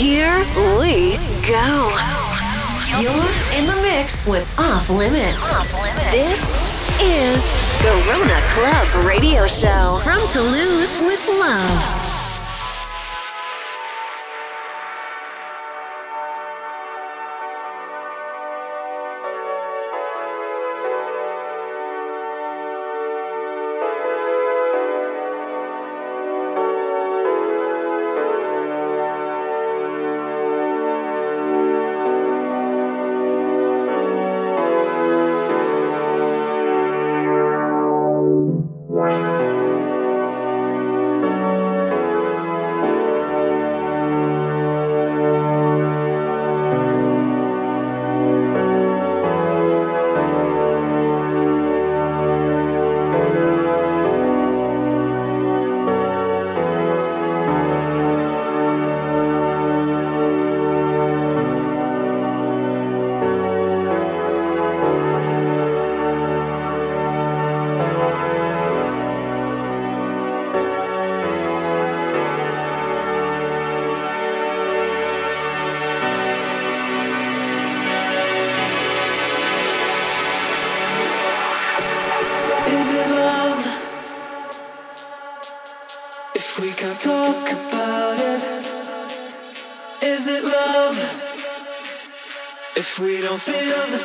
Here we go. You're in the mix with Off Limits. Off Limits. This is Garona Club Radio Show from Toulouse with Love.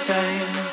same.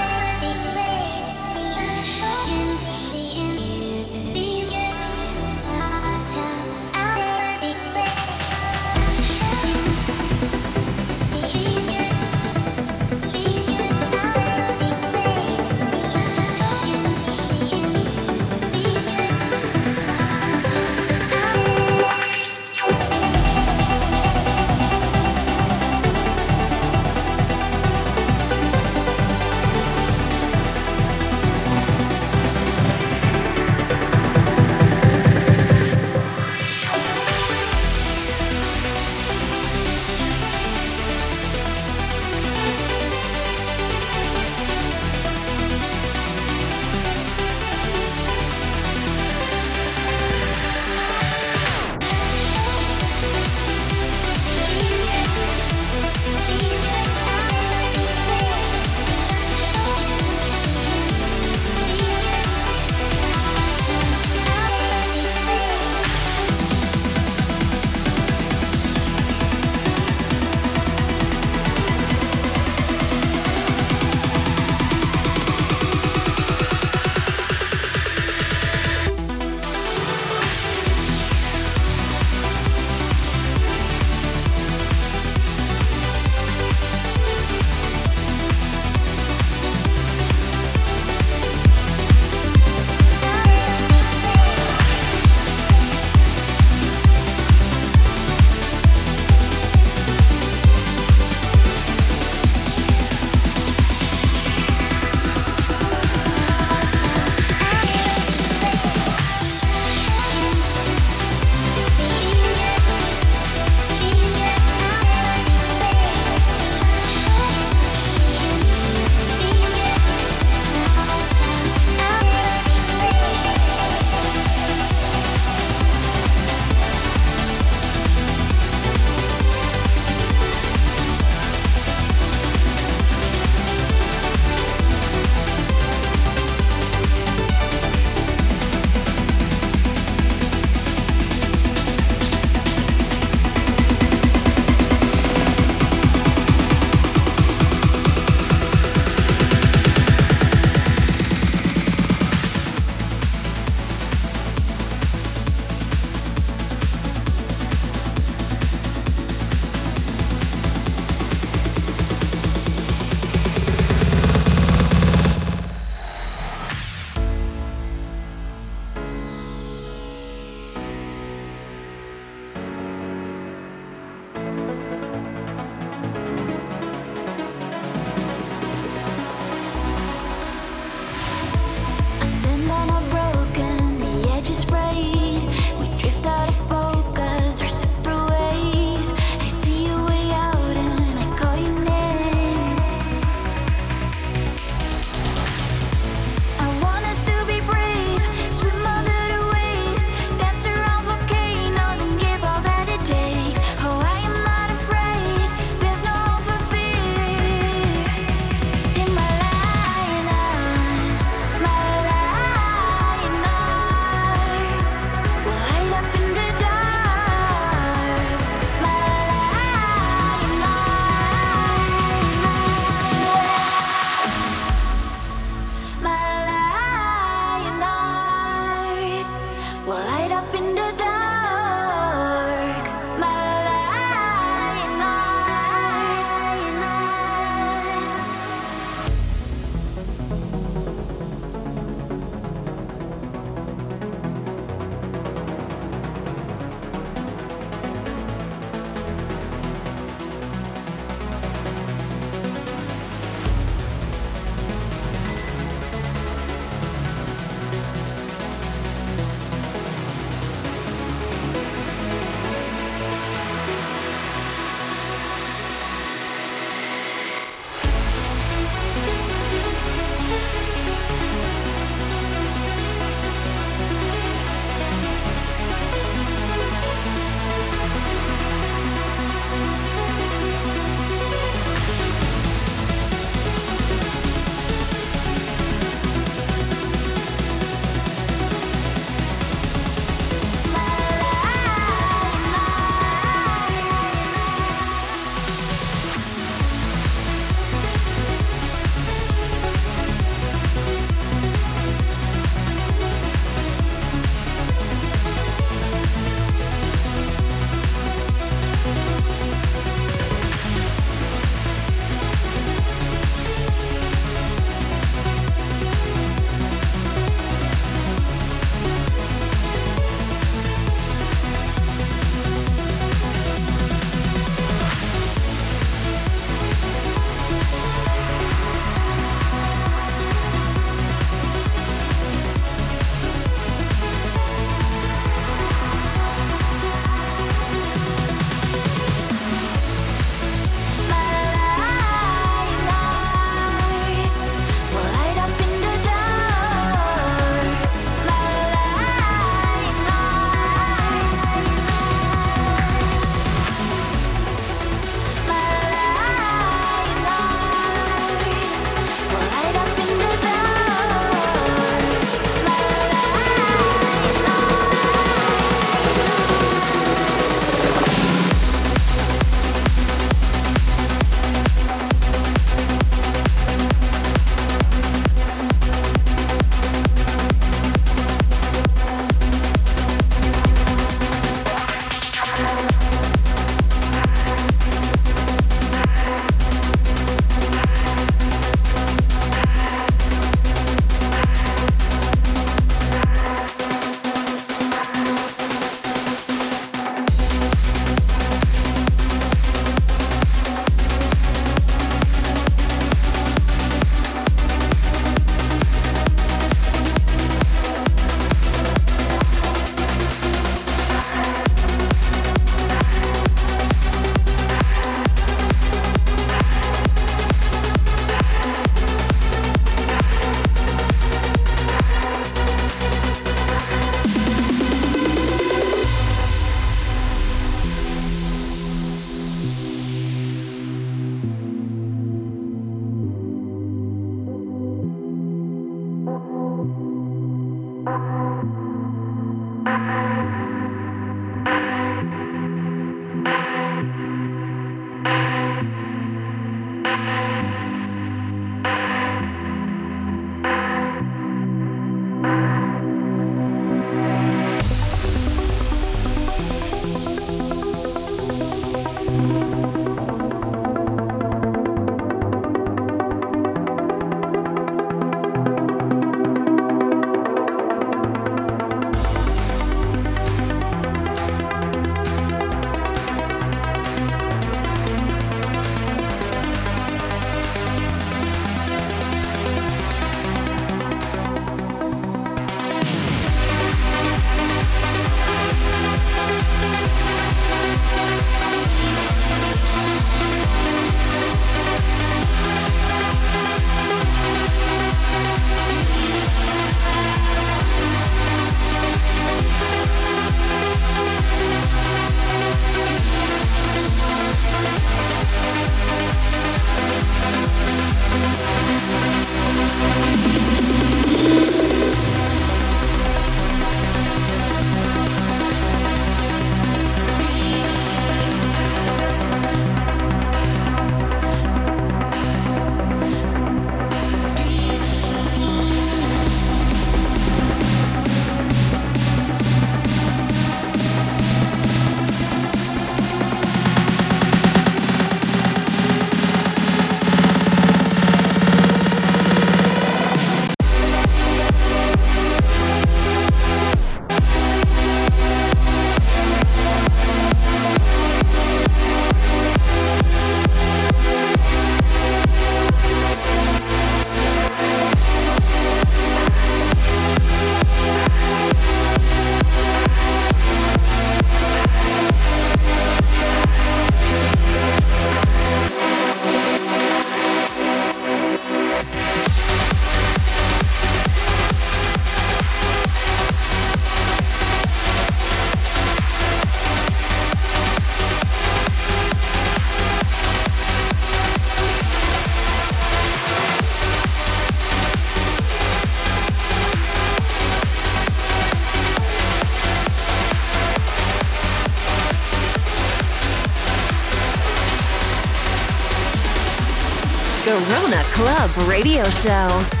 Radio Show.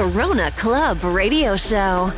Garona Club Radio Show.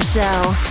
Show.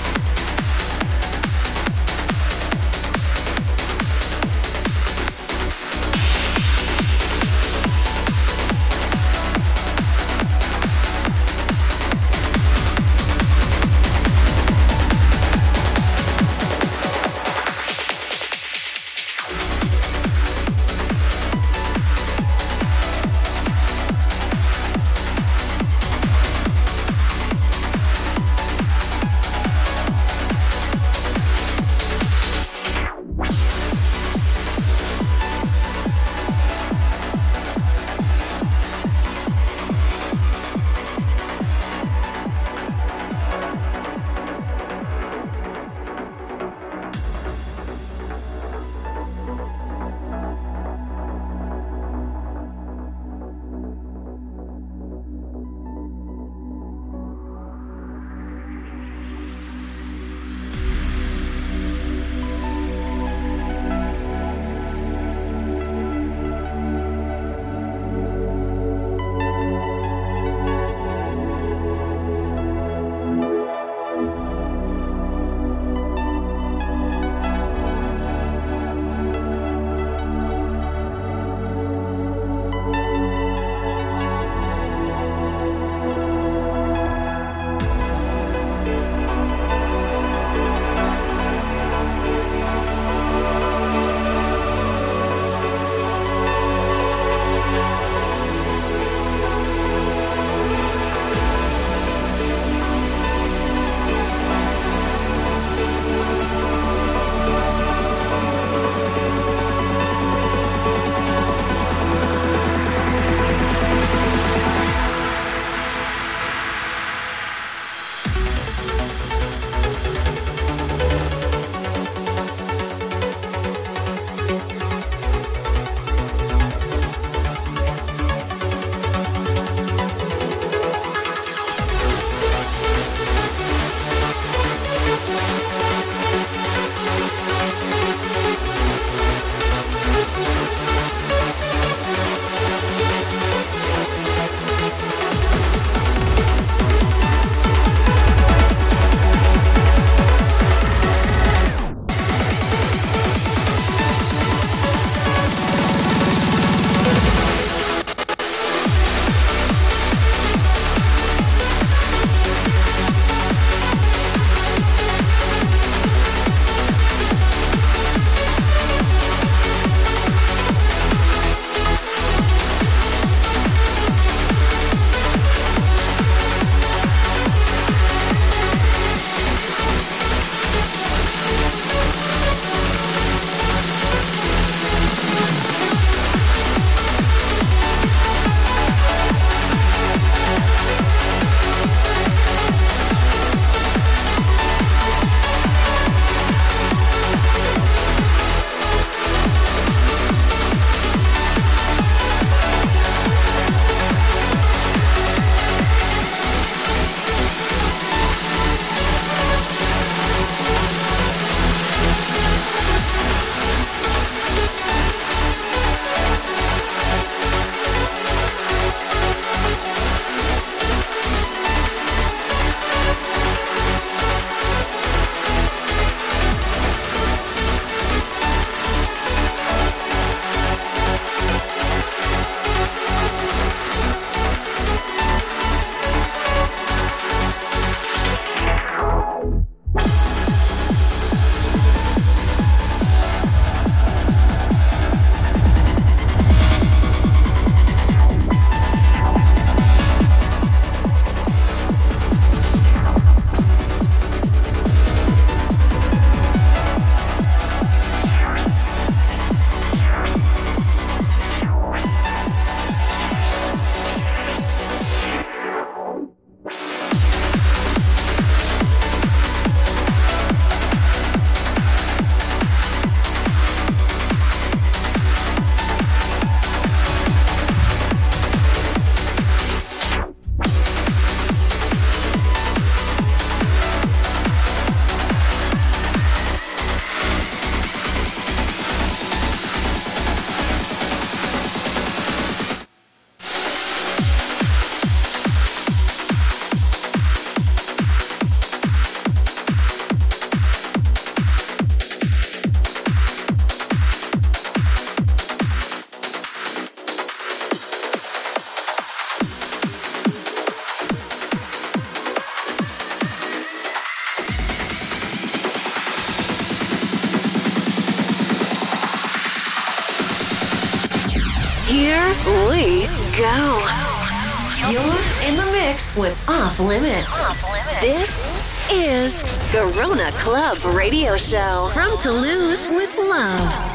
With Off Limits. This is Garona Club Radio Show from Toulouse with love.